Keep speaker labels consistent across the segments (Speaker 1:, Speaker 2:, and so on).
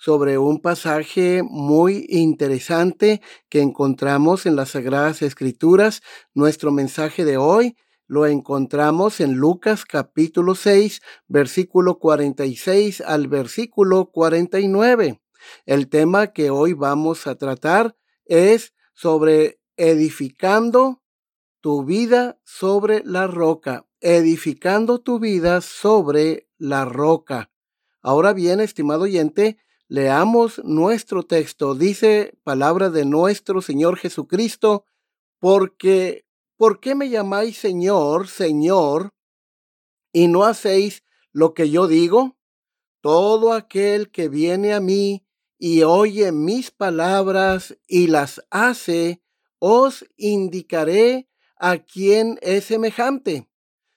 Speaker 1: sobre un pasaje muy interesante que encontramos en las Sagradas Escrituras. Nuestro mensaje de hoy lo encontramos en Lucas capítulo 6, versículo 46 al versículo 49. El tema que hoy vamos a tratar es sobre edificando tu vida sobre la roca, edificando tu vida sobre la roca. Ahora bien, estimado oyente, Leamos nuestro texto. Dice palabra de nuestro Señor Jesucristo, porque, ¿por qué me llamáis Señor, Señor, y no hacéis lo que yo digo? Todo aquel que viene a mí y oye mis palabras y las hace, os indicaré a quién es semejante.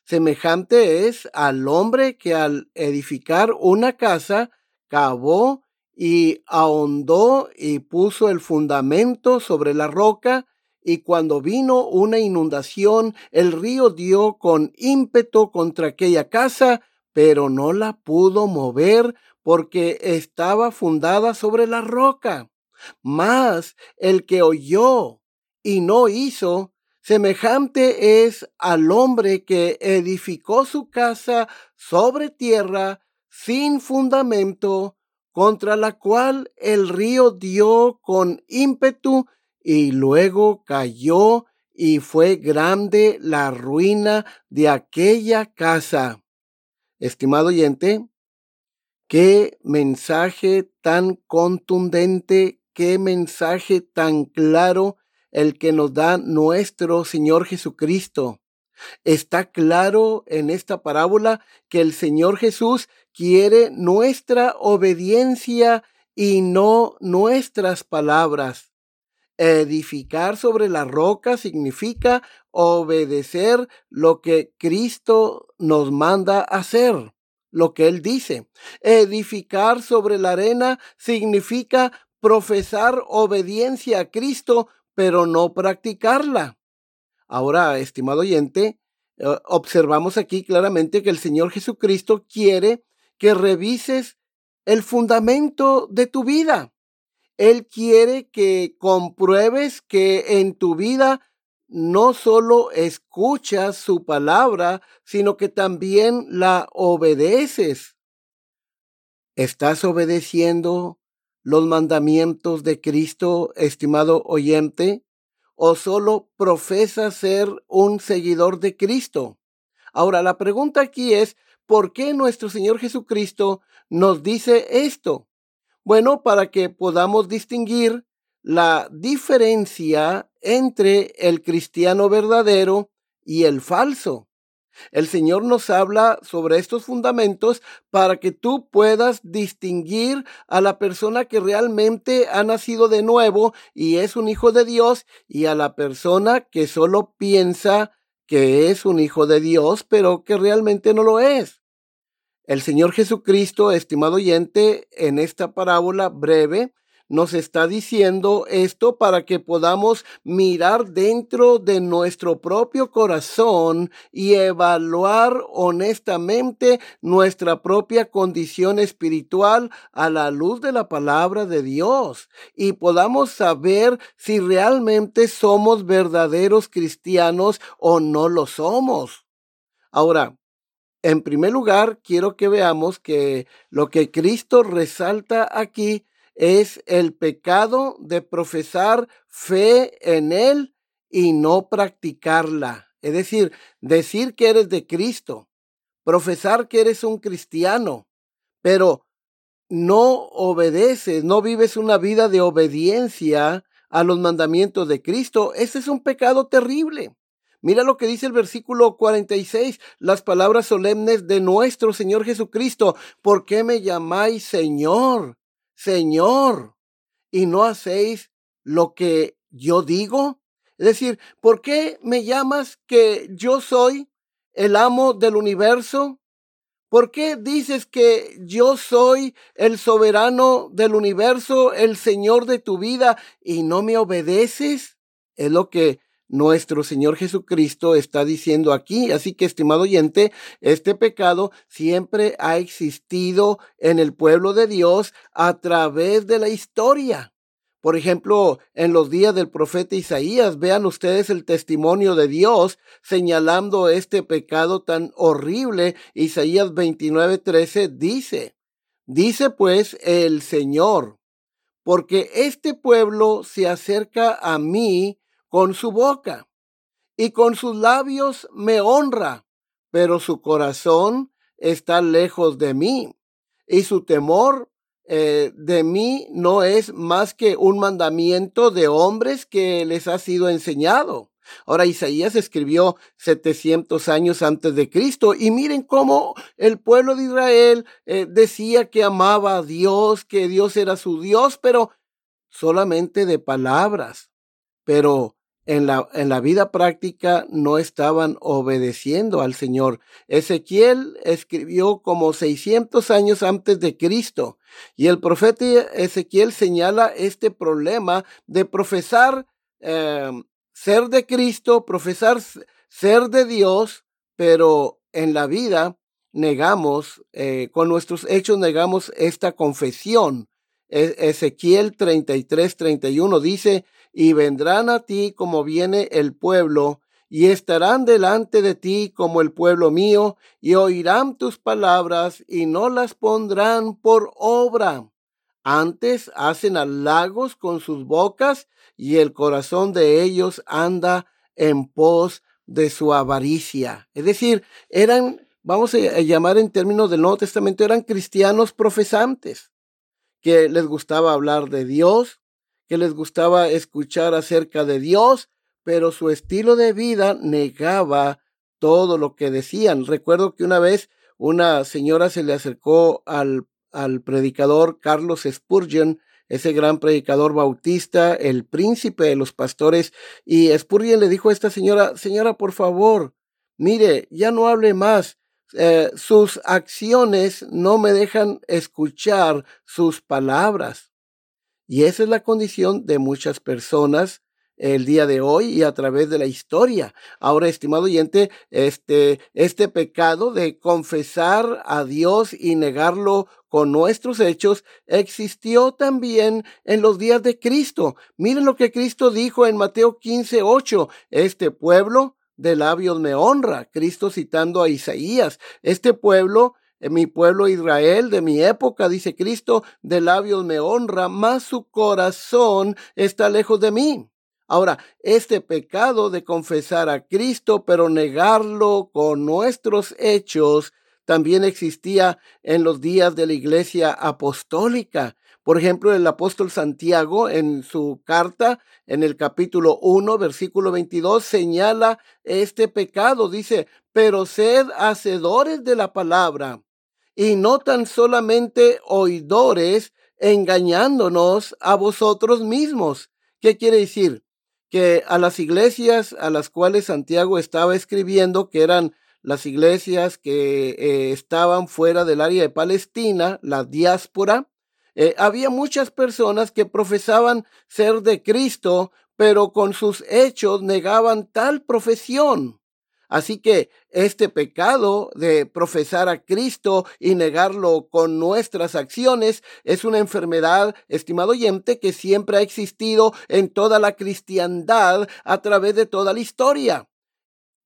Speaker 1: Semejante es al hombre que al edificar una casa cavó y ahondó y puso el fundamento sobre la roca, y cuando vino una inundación, el río dio con ímpetu contra aquella casa, pero no la pudo mover porque estaba fundada sobre la roca. Mas el que oyó y no hizo, semejante es al hombre que edificó su casa sobre tierra sin fundamento, contra la cual el río dio con ímpetu y luego cayó y fue grande la ruina de aquella casa. Estimado oyente, qué mensaje tan contundente, qué mensaje tan claro el que nos da nuestro Señor Jesucristo. Está claro en esta parábola que el Señor Jesús quiere nuestra obediencia y no nuestras palabras. Edificar sobre la roca significa obedecer lo que Cristo nos manda hacer, lo que Él dice. Edificar sobre la arena significa profesar obediencia a Cristo, pero no practicarla. Ahora, estimado oyente, eh, observamos aquí claramente que el Señor Jesucristo quiere que revises el fundamento de tu vida. Él quiere que compruebes que en tu vida no solo escuchas su palabra, sino que también la obedeces. ¿Estás obedeciendo los mandamientos de Cristo, estimado oyente? O solo profesa ser un seguidor de Cristo. Ahora, la pregunta aquí es, ¿por qué nuestro Señor Jesucristo nos dice esto? Bueno, para que podamos distinguir la diferencia entre el cristiano verdadero y el falso. El Señor nos habla sobre estos fundamentos para que tú puedas distinguir a la persona que realmente ha nacido de nuevo y es un hijo de Dios y a la persona que solo piensa que es un hijo de Dios, pero que realmente no lo es. El Señor Jesucristo, estimado oyente, en esta parábola breve, nos está diciendo esto para que podamos mirar dentro de nuestro propio corazón y evaluar honestamente nuestra propia condición espiritual a la luz de la palabra de Dios y podamos saber si realmente somos verdaderos cristianos o no lo somos. Ahora, en primer lugar, quiero que veamos que lo que Cristo resalta aquí es el pecado de profesar fe en Él y no practicarla. Es decir, decir que eres de Cristo, profesar que eres un cristiano, pero no obedeces, no vives una vida de obediencia a los mandamientos de Cristo. Ese es un pecado terrible. Mira lo que dice el versículo 46, las palabras solemnes de nuestro Señor Jesucristo. ¿Por qué me llamáis Señor, Señor, y no hacéis lo que yo digo? Es decir, ¿por qué me llamas que yo soy el amo del universo? ¿Por qué dices que yo soy el soberano del universo, el Señor de tu vida, y no me obedeces? Es lo que nuestro Señor Jesucristo está diciendo aquí. Así que, estimado oyente, este pecado siempre ha existido en el pueblo de Dios a través de la historia. Por ejemplo, en los días del profeta Isaías, vean ustedes el testimonio de Dios señalando este pecado tan horrible. Isaías 29:13 dice, dice pues el Señor, porque este pueblo se acerca a mí con su boca y con sus labios me honra, pero su corazón está lejos de mí y su temor eh, de mí no es más que un mandamiento de hombres que les ha sido enseñado. Ahora Isaías escribió 700 años antes de Cristo y miren cómo el pueblo de Israel eh, decía que amaba a Dios, que Dios era su Dios, pero solamente de palabras. Pero en la, en la vida práctica no estaban obedeciendo al Señor. Ezequiel escribió como 600 años antes de Cristo y el profeta Ezequiel señala este problema de profesar em, ser de Cristo, profesar ser de Dios, pero en la vida negamos, eh, con nuestros hechos negamos esta confesión. E-, Ezequiel 33, 31 dice, y vendrán a ti como viene el pueblo, y estarán delante de ti como el pueblo mío, y oirán tus palabras, y no las pondrán por obra. Antes hacen halagos con sus bocas, y el corazón de ellos anda en pos de su avaricia. Es decir, eran, vamos a llamar en términos del Nuevo Testamento, eran cristianos profesantes, que les gustaba hablar de Dios, que les gustaba escuchar acerca de Dios, pero su estilo de vida negaba todo lo que decían. Recuerdo que una vez una señora se le acercó al, al predicador Carlos Spurgeon, ese gran predicador bautista, el príncipe de los pastores, y Spurgeon le dijo a esta señora, señora, por favor, mire, ya no hable más. Eh, sus acciones no me dejan escuchar sus palabras. Y esa es la condición de muchas personas el día de hoy y a través de la historia. Ahora, estimado oyente, este, este pecado de confesar a Dios y negarlo con nuestros hechos existió también en los días de Cristo. Miren lo que Cristo dijo en Mateo 15, 8. Este pueblo de labios me honra. Cristo citando a Isaías. Este pueblo en mi pueblo Israel de mi época, dice Cristo, de labios me honra, mas su corazón está lejos de mí. Ahora, este pecado de confesar a Cristo, pero negarlo con nuestros hechos, también existía en los días de la iglesia apostólica. Por ejemplo, el apóstol Santiago en su carta, en el capítulo 1, versículo 22, señala este pecado. Dice, pero sed hacedores de la palabra y no tan solamente oidores engañándonos a vosotros mismos. ¿Qué quiere decir? Que a las iglesias a las cuales Santiago estaba escribiendo, que eran las iglesias que eh, estaban fuera del área de Palestina, la diáspora, eh, había muchas personas que profesaban ser de Cristo, pero con sus hechos negaban tal profesión. Así que este pecado de profesar a Cristo y negarlo con nuestras acciones es una enfermedad, estimado oyente, que siempre ha existido en toda la cristiandad a través de toda la historia.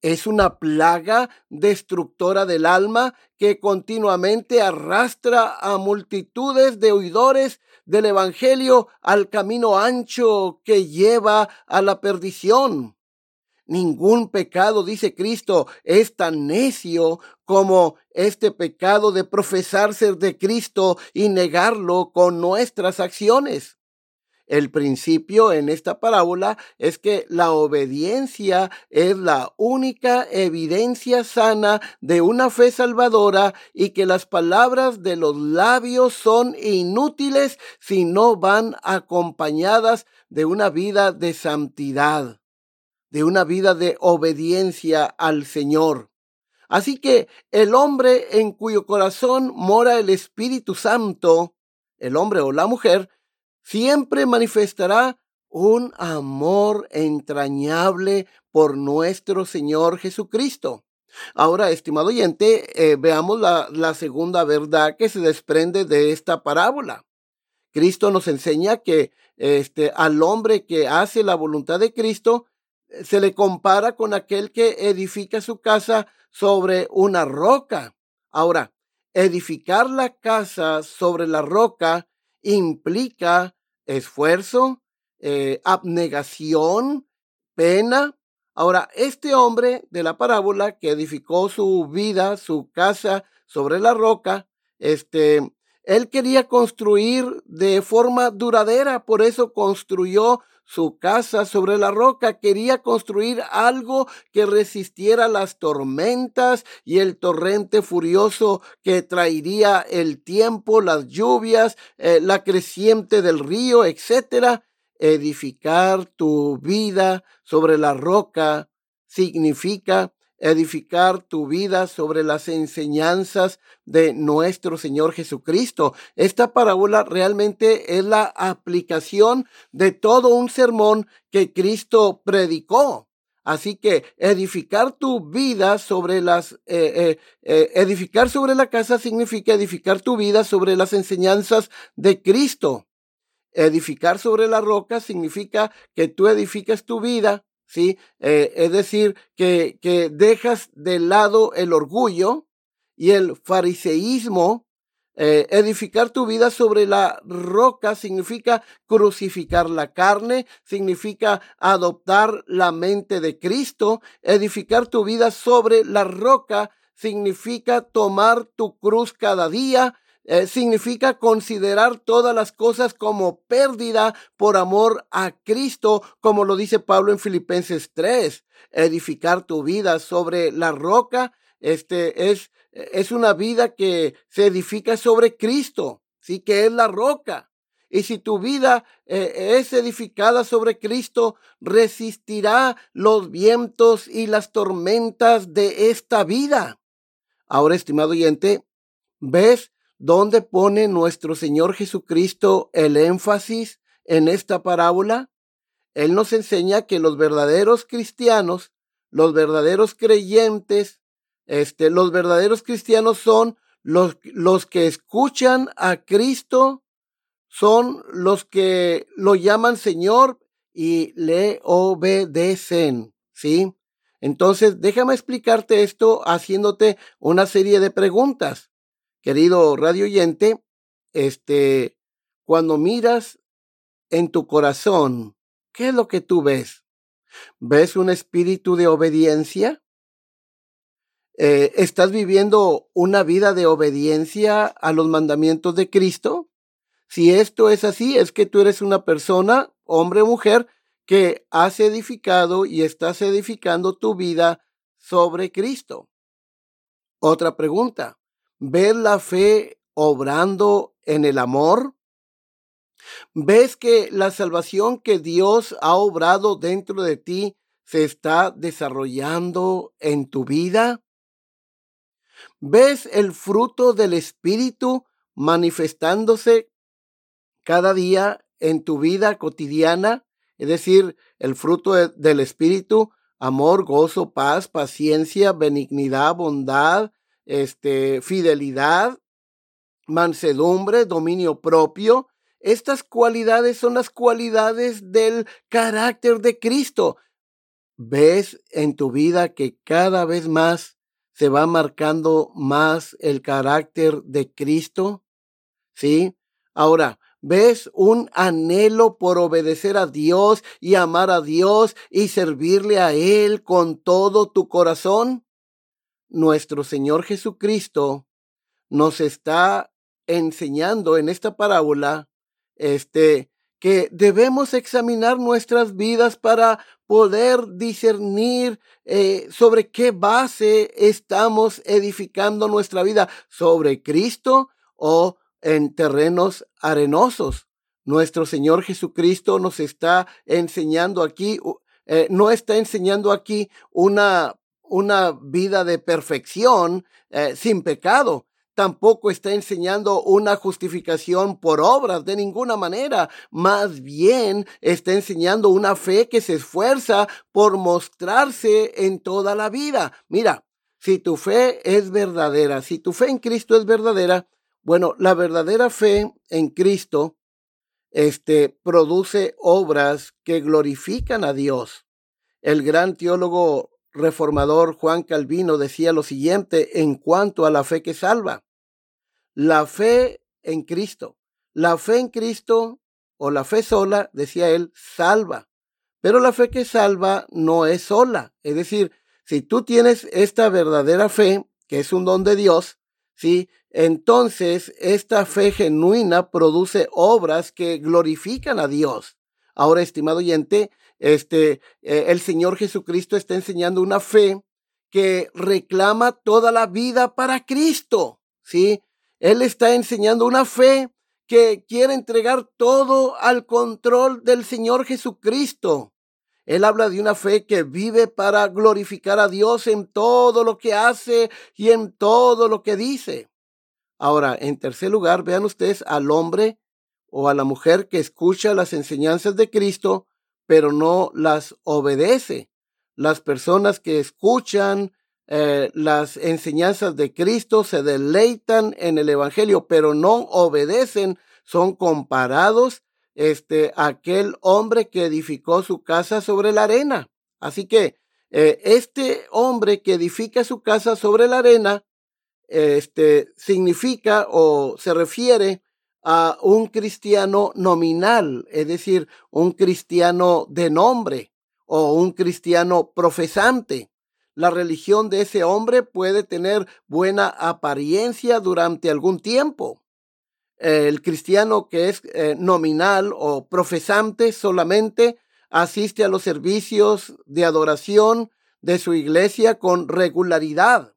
Speaker 1: Es una plaga destructora del alma que continuamente arrastra a multitudes de oidores del Evangelio al camino ancho que lleva a la perdición. Ningún pecado, dice Cristo, es tan necio como este pecado de profesar ser de Cristo y negarlo con nuestras acciones. El principio en esta parábola es que la obediencia es la única evidencia sana de una fe salvadora y que las palabras de los labios son inútiles si no van acompañadas de una vida de santidad, de una vida de obediencia al Señor. Así que el hombre en cuyo corazón mora el Espíritu Santo, el hombre o la mujer, siempre manifestará un amor entrañable por nuestro Señor Jesucristo. Ahora, estimado oyente, eh, veamos la, la segunda verdad que se desprende de esta parábola. Cristo nos enseña que este, al hombre que hace la voluntad de Cristo se le compara con aquel que edifica su casa sobre una roca. Ahora, edificar la casa sobre la roca implica esfuerzo, eh, abnegación, pena. Ahora, este hombre de la parábola que edificó su vida, su casa sobre la roca, este, él quería construir de forma duradera, por eso construyó su casa sobre la roca, quería construir algo que resistiera las tormentas y el torrente furioso que traería el tiempo, las lluvias, eh, la creciente del río, etcétera. Edificar tu vida sobre la roca significa edificar tu vida sobre las enseñanzas de nuestro Señor Jesucristo. Esta parábola realmente es la aplicación de todo un sermón que Cristo predicó. Así que edificar tu vida sobre las, eh, eh, eh, edificar sobre la casa significa edificar tu vida sobre las enseñanzas de Cristo. Edificar sobre la roca significa que tú edificas tu vida ¿sí? Eh, es decir, que, que dejas de lado el orgullo y el fariseísmo. Eh, edificar tu vida sobre la roca significa crucificar la carne, significa adoptar la mente de Cristo. Edificar tu vida sobre la roca significa tomar tu cruz cada día, eh, significa considerar todas las cosas como pérdida por amor a Cristo, como lo dice Pablo en Filipenses 3. Edificar tu vida sobre la roca, este es, es una vida que se edifica sobre Cristo, sí que es la roca. Y si tu vida eh, es edificada sobre Cristo, resistirá los vientos y las tormentas de esta vida. Ahora, estimado oyente, ¿ves ¿Dónde pone nuestro Señor Jesucristo el énfasis en esta parábola? Él nos enseña que los verdaderos cristianos, los verdaderos creyentes, este, los verdaderos cristianos son los, los que escuchan a Cristo, son los que lo llaman Señor y le obedecen, ¿sí? Entonces, déjame explicarte esto haciéndote una serie de preguntas querido radio oyente, este, cuando miras en tu corazón, ¿qué es lo que tú ves? ¿Ves un espíritu de obediencia? Eh, ¿Estás viviendo una vida de obediencia a los mandamientos de Cristo? Si esto es así, es que tú eres una persona, hombre o mujer, que has edificado y estás edificando tu vida sobre Cristo. Otra pregunta, ¿Ves la fe obrando en el amor? ¿Ves que la salvación que Dios ha obrado dentro de ti se está desarrollando en tu vida? ¿Ves el fruto del Espíritu manifestándose cada día en tu vida cotidiana? Es decir, el fruto del Espíritu, amor, gozo, paz, paciencia, benignidad, bondad, este, fidelidad, mansedumbre, dominio propio. Estas cualidades son las cualidades del carácter de Cristo. ¿Ves en tu vida que cada vez más se va marcando más el carácter de Cristo? ¿Sí? Ahora, ¿Ves un anhelo por obedecer a Dios y amar a Dios y servirle a Él con todo tu corazón? Nuestro Señor Jesucristo nos está enseñando en esta parábola, este, que debemos examinar nuestras vidas para poder discernir eh, sobre qué base estamos edificando nuestra vida, sobre Cristo o en terrenos arenosos. Nuestro Señor Jesucristo nos está enseñando aquí, eh, no está enseñando aquí una, una vida de perfección eh, sin pecado, tampoco está enseñando una justificación por obras de ninguna manera. Más bien está enseñando una fe que se esfuerza por mostrarse en toda la vida. Mira, si tu fe es verdadera, si tu fe en Cristo es verdadera, bueno, la verdadera fe en Cristo este produce obras que glorifican a Dios. El gran teólogo reformador Juan Calvino decía lo siguiente en cuanto a la fe que salva la fe en Cristo. La fe en Cristo o la fe sola, decía él, salva. Pero la fe que salva no es sola. Es decir, si tú tienes esta verdadera fe, que es un don de Dios, ¿sí? Entonces, esta fe genuina produce obras que glorifican a Dios. Ahora, estimado oyente, este, eh, el Señor Jesucristo está enseñando una fe que reclama toda la vida para Cristo, ¿sí? Él está enseñando una fe que quiere entregar todo al control del Señor Jesucristo. Él habla de una fe que vive para glorificar a Dios en todo lo que hace y en todo lo que dice. Ahora, en tercer lugar, vean ustedes al hombre o a la mujer que escucha las enseñanzas de Cristo, pero no las obedece. Las personas que escuchan eh, las enseñanzas de Cristo, se deleitan en el Evangelio, pero no obedecen, son comparados este, aquel hombre que edificó su casa sobre la arena. Así que eh, este hombre que edifica su casa sobre la arena, este, significa o se refiere a un cristiano nominal, es decir, un cristiano de nombre o un cristiano profesante la religión de ese hombre puede tener buena apariencia durante algún tiempo. El cristiano que es eh, nominal o profesante solamente asiste a los servicios de adoración de su iglesia con regularidad.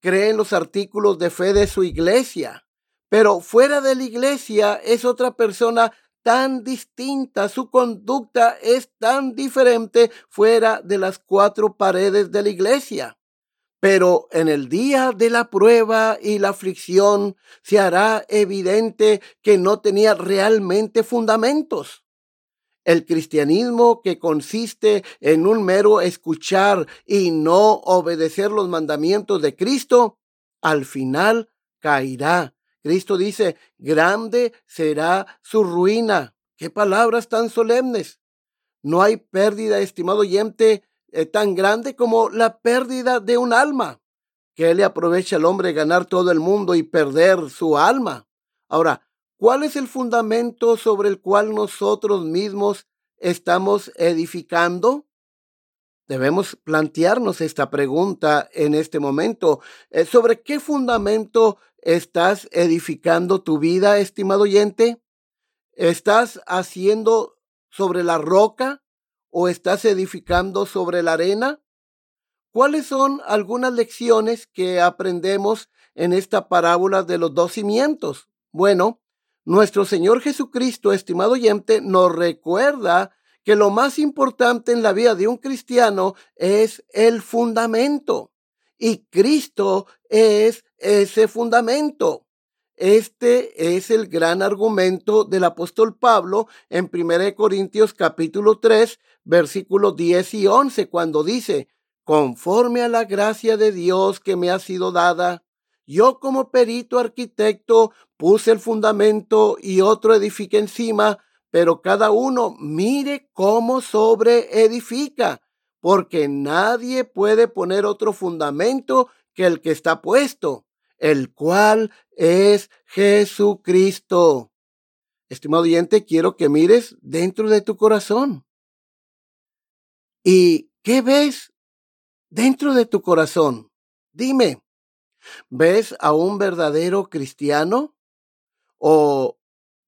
Speaker 1: Cree en los artículos de fe de su iglesia. Pero fuera de la iglesia es otra persona tan distinta, su conducta es tan diferente fuera de las cuatro paredes de la iglesia. Pero en el día de la prueba y la aflicción se hará evidente que no tenía realmente fundamentos. El cristianismo que consiste en un mero escuchar y no obedecer los mandamientos de Cristo, al final caerá Cristo dice, grande será su ruina. Qué palabras tan solemnes. No hay pérdida, estimado oyente, eh, tan grande como la pérdida de un alma. ¿Qué le aprovecha al hombre ganar todo el mundo y perder su alma? Ahora, ¿cuál es el fundamento sobre el cual nosotros mismos estamos edificando? Debemos plantearnos esta pregunta en este momento. Eh, ¿Sobre qué fundamento estás edificando tu vida, estimado oyente? ¿Estás haciendo sobre la roca o estás edificando sobre la arena? ¿Cuáles son algunas lecciones que aprendemos en esta parábola de los dos cimientos? Bueno, nuestro Señor Jesucristo, estimado oyente, nos recuerda que lo más importante en la vida de un cristiano es el fundamento. Y Cristo es ese fundamento. Este es el gran argumento del apóstol Pablo en 1 Corintios capítulo 3, versículos 10 y 11, cuando dice, conforme a la gracia de Dios que me ha sido dada, yo como perito arquitecto puse el fundamento y otro edifica encima, pero cada uno mire cómo sobre edifica, porque nadie puede poner otro fundamento que el que está puesto, el cual es Jesucristo. estimado oyente, quiero que mires dentro de tu corazón. ¿Y qué ves dentro de tu corazón? Dime, ¿ves a un verdadero cristiano? ¿O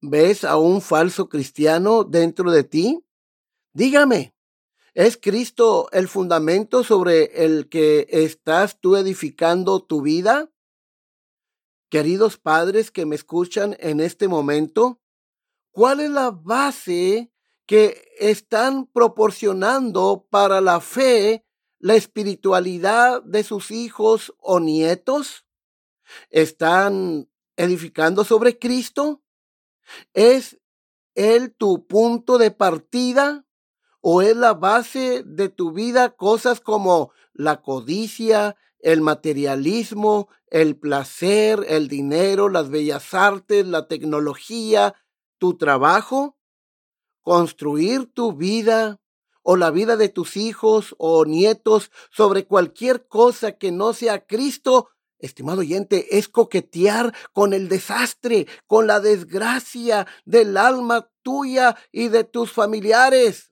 Speaker 1: ves a un falso cristiano dentro de ti? Dígame, ¿es Cristo el fundamento sobre el que estás tú edificando tu vida? Queridos padres que me escuchan en este momento, ¿cuál es la base que están proporcionando para la fe, la espiritualidad de sus hijos o nietos? ¿Están edificando sobre Cristo? ¿Es Él tu punto de partida? ¿O es la base de tu vida cosas como la codicia, el materialismo, el placer, el dinero, las bellas artes, la tecnología, tu trabajo? ¿Construir tu vida o la vida de tus hijos o nietos sobre cualquier cosa que no sea Cristo estimado oyente, es coquetear con el desastre, con la desgracia del alma tuya y de tus familiares.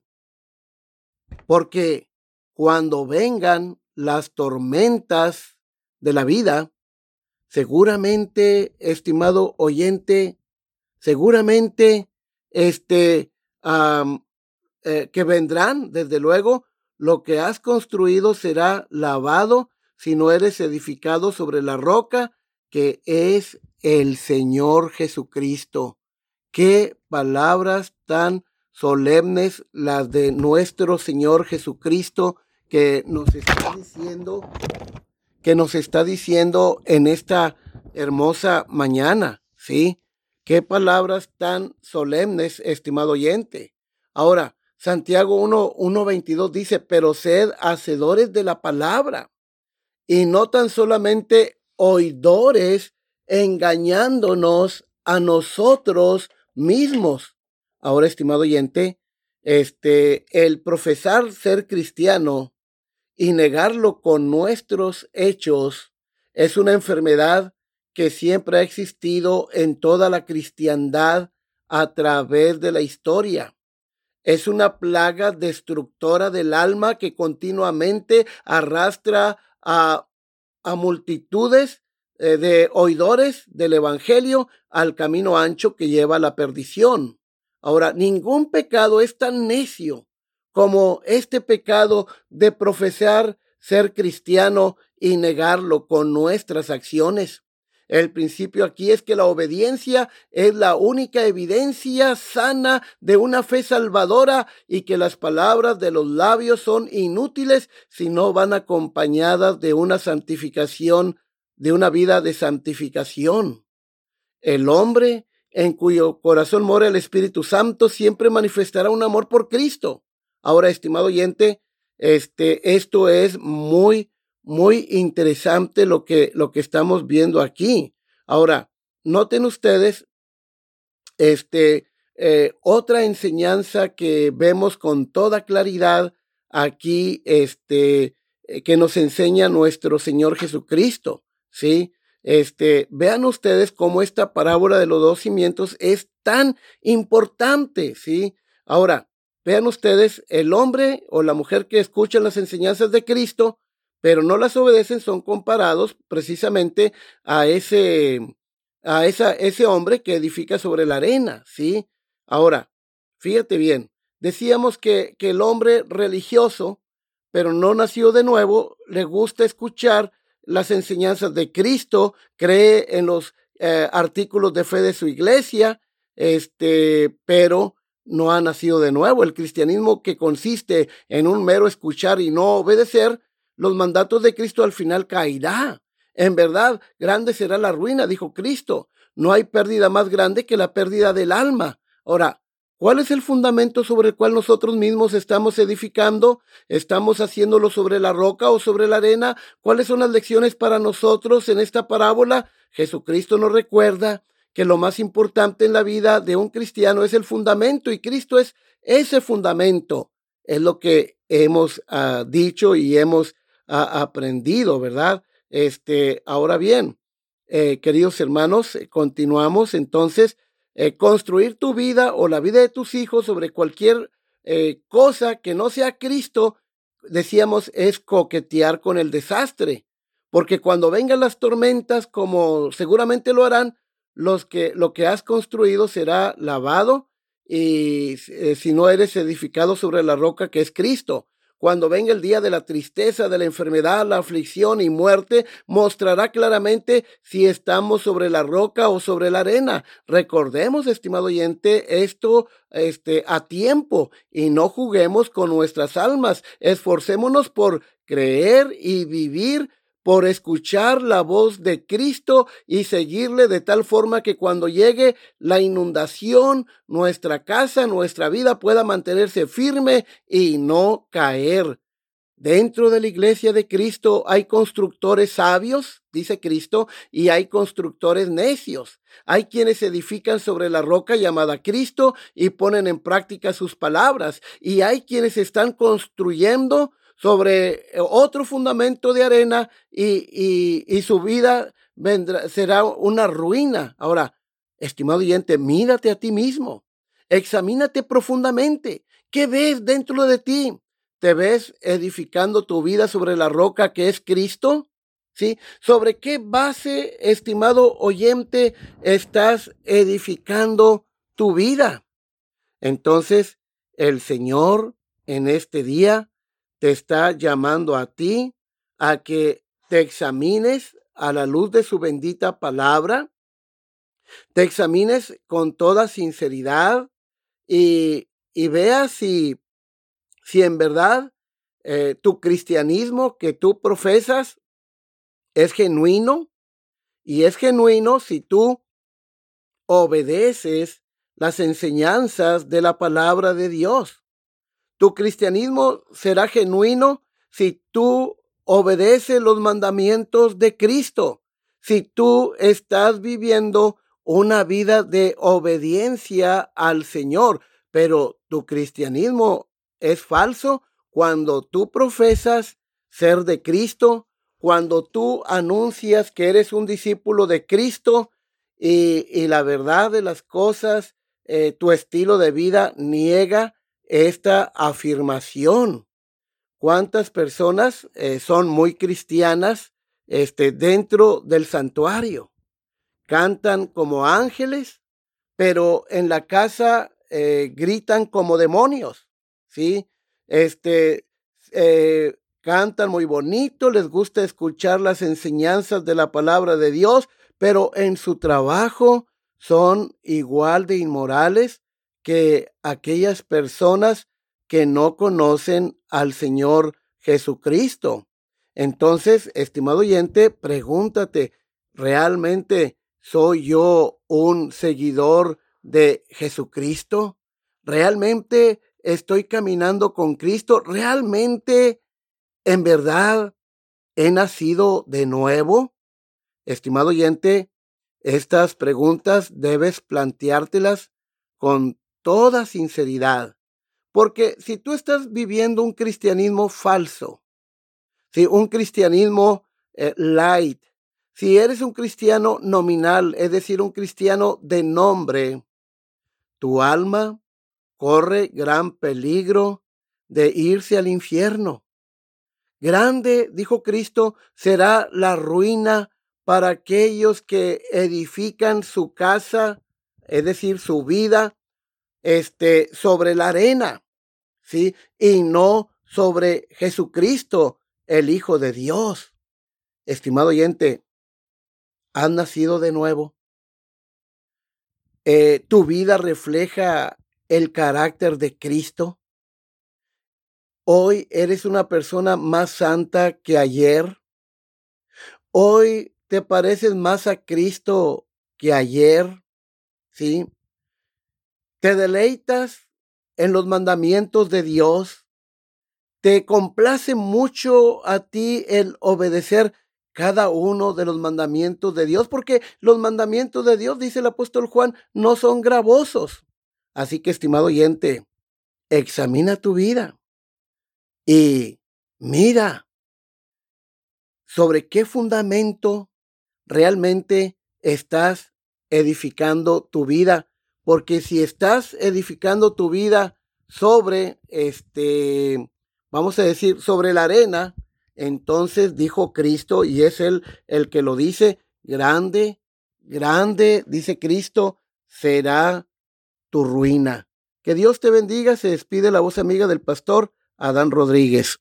Speaker 1: Porque cuando vengan las tormentas de la vida, seguramente, estimado oyente, seguramente, este, eh, que vendrán, desde luego, lo que has construido será lavado si no eres edificado sobre la roca que es el Señor Jesucristo. Qué palabras tan solemnes las de nuestro Señor Jesucristo que nos está diciendo, que nos está diciendo en esta hermosa mañana, ¿sí? Qué palabras tan solemnes, estimado oyente. Ahora, Santiago 1, 1.22 dice, pero sed hacedores de la palabra y no tan solamente oidores engañándonos a nosotros mismos. Ahora, estimado oyente, este, el profesar ser cristiano y negarlo con nuestros hechos es una enfermedad que siempre ha existido en toda la cristiandad a través de la historia. Es una plaga destructora del alma que continuamente arrastra a, multitudes eh, de oidores del Evangelio al camino ancho que lleva a la perdición. Ahora, ningún pecado es tan necio como este pecado de profesar ser cristiano y negarlo con nuestras acciones. El principio aquí es que la obediencia es la única evidencia sana de una fe salvadora y que las palabras de los labios son inútiles si no van acompañadas de una santificación, de una vida de santificación. El hombre en cuyo corazón mora el Espíritu Santo siempre manifestará un amor por Cristo. Ahora, estimado oyente, este, esto es muy muy interesante lo que, lo que estamos viendo aquí. Ahora, noten ustedes, este, eh, otra enseñanza que vemos con toda claridad aquí, este, eh, que nos enseña nuestro Señor Jesucristo, ¿sí? Este, vean ustedes cómo esta parábola de los dos cimientos es tan importante, ¿sí? Ahora, vean ustedes, el hombre o la mujer que escuchan las enseñanzas de Cristo pero no las obedecen son comparados precisamente a ese, a esa, ese hombre que edifica sobre la arena, ¿sí? Ahora, fíjate bien, decíamos que, que el hombre religioso, pero no nació de nuevo, le gusta escuchar las enseñanzas de Cristo, cree en los eh, artículos de fe de su iglesia, este, pero no ha nacido de nuevo. El cristianismo que consiste en un mero escuchar y no obedecer, los mandatos de Cristo al final caerá. En verdad, grande será la ruina, dijo Cristo. No hay pérdida más grande que la pérdida del alma. Ahora, ¿cuál es el fundamento sobre el cual nosotros mismos estamos edificando? ¿Estamos haciéndolo sobre la roca o sobre la arena? ¿Cuáles son las lecciones para nosotros en esta parábola? Jesucristo nos recuerda que lo más importante en la vida de un cristiano es el fundamento y Cristo es ese fundamento. Es lo que hemos ah, dicho y hemos ha aprendido, ¿verdad? Este, ahora bien, eh, queridos hermanos, eh, continuamos entonces. eh, construir tu vida o la vida de tus hijos sobre cualquier cosa que no sea Cristo, decíamos, es coquetear con el desastre. Porque cuando vengan las tormentas, como seguramente lo harán, los que, lo que has construido será lavado y eh, si no eres edificado sobre la roca que es Cristo. Cuando venga el día de la tristeza, de la enfermedad, la aflicción y muerte, mostrará claramente si estamos sobre la roca o sobre la arena. Recordemos, estimado oyente, esto este, a tiempo y no juguemos con nuestras almas. Esforcémonos por creer y vivir por escuchar la voz de Cristo y seguirle de tal forma que cuando llegue la inundación, nuestra casa, nuestra vida pueda mantenerse firme y no caer. Dentro de la iglesia de Cristo hay constructores sabios, dice Cristo, y hay constructores necios. Hay quienes edifican sobre la roca llamada Cristo y ponen en práctica sus palabras, y hay quienes están construyendo sobre eh, otro fundamento de arena y, y, su vida vendrá, será una ruina. Ahora, estimado oyente, mírate a ti mismo, examínate profundamente. ¿Qué ves dentro de ti? ¿Te ves edificando tu vida sobre la roca que es Cristo? ¿Sí? ¿Sobre qué base, estimado oyente, estás edificando tu vida? Entonces, el Señor en este día te está llamando a ti a que te examines a la luz de su bendita palabra, te examines con toda sinceridad y, y veas si, si en verdad eh, tu cristianismo que tú profesas es genuino y es genuino si tú obedeces las enseñanzas de la palabra de Dios. Tu cristianismo será genuino si tú obedeces los mandamientos de Cristo, si tú estás viviendo una vida de obediencia al Señor. Pero tu cristianismo es falso cuando tú profesas ser de Cristo, cuando tú anuncias que eres un discípulo de Cristo y, la verdad de las cosas, eh, tu estilo de vida niega esta afirmación. ¿Cuántas personas eh, son muy cristianas este, dentro del santuario? Cantan como ángeles, pero en la casa eh, gritan como demonios, ¿sí? Este, eh, cantan muy bonito, les gusta escuchar las enseñanzas de la palabra de Dios, pero en su trabajo son igual de inmorales que aquellas personas que no conocen al Señor Jesucristo. Entonces, estimado oyente, pregúntate, ¿realmente soy yo un seguidor de Jesucristo? ¿Realmente estoy caminando con Cristo? ¿Realmente, en verdad, he nacido de nuevo? Estimado oyente, estas preguntas debes planteártelas con toda sinceridad. Porque si tú estás viviendo un cristianismo falso, si un cristianismo eh, light, si eres un cristiano nominal, es decir, un cristiano de nombre, tu alma corre gran peligro de irse al infierno. Grande, dijo Cristo, será la ruina para aquellos que edifican su casa, es decir, su vida este, sobre la arena, ¿sí? Y no sobre Jesucristo, el Hijo de Dios. Estimado oyente, ¿has nacido de nuevo? Eh, ¿Tu vida refleja el carácter de Cristo? Hoy eres una persona más santa que ayer. Hoy te pareces más a Cristo que ayer. ¿Sí? Te deleitas en los mandamientos de Dios, te complace mucho a ti el obedecer cada uno de los mandamientos de Dios, porque los mandamientos de Dios, dice el apóstol Juan, no son gravosos. Así que, estimado oyente, examina tu vida y mira sobre qué fundamento realmente estás edificando tu vida porque si estás edificando tu vida sobre, este, vamos a decir, sobre la arena, entonces dijo Cristo, y es él el que lo dice, grande, grande, dice Cristo, será tu ruina. Que Dios te bendiga, se despide la voz amiga del pastor Adán Rodríguez.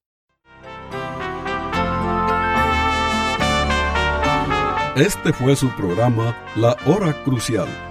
Speaker 2: Este fue su programa La Hora Crucial.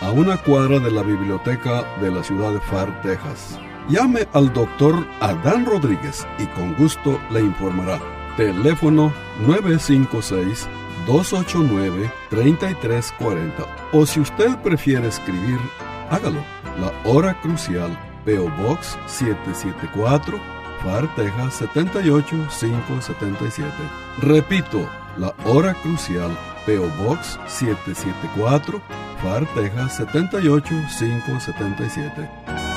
Speaker 2: a una cuadra de la biblioteca de la ciudad de Far, Texas. Llame al doctor Adán Rodríguez y con gusto le informará. Teléfono 956-289-3340. O si usted prefiere escribir, hágalo. La hora crucial, PO Box 774, FAR, Texas 78577. Repito, la hora crucial, PO Box 774, FAR, Texas 78577.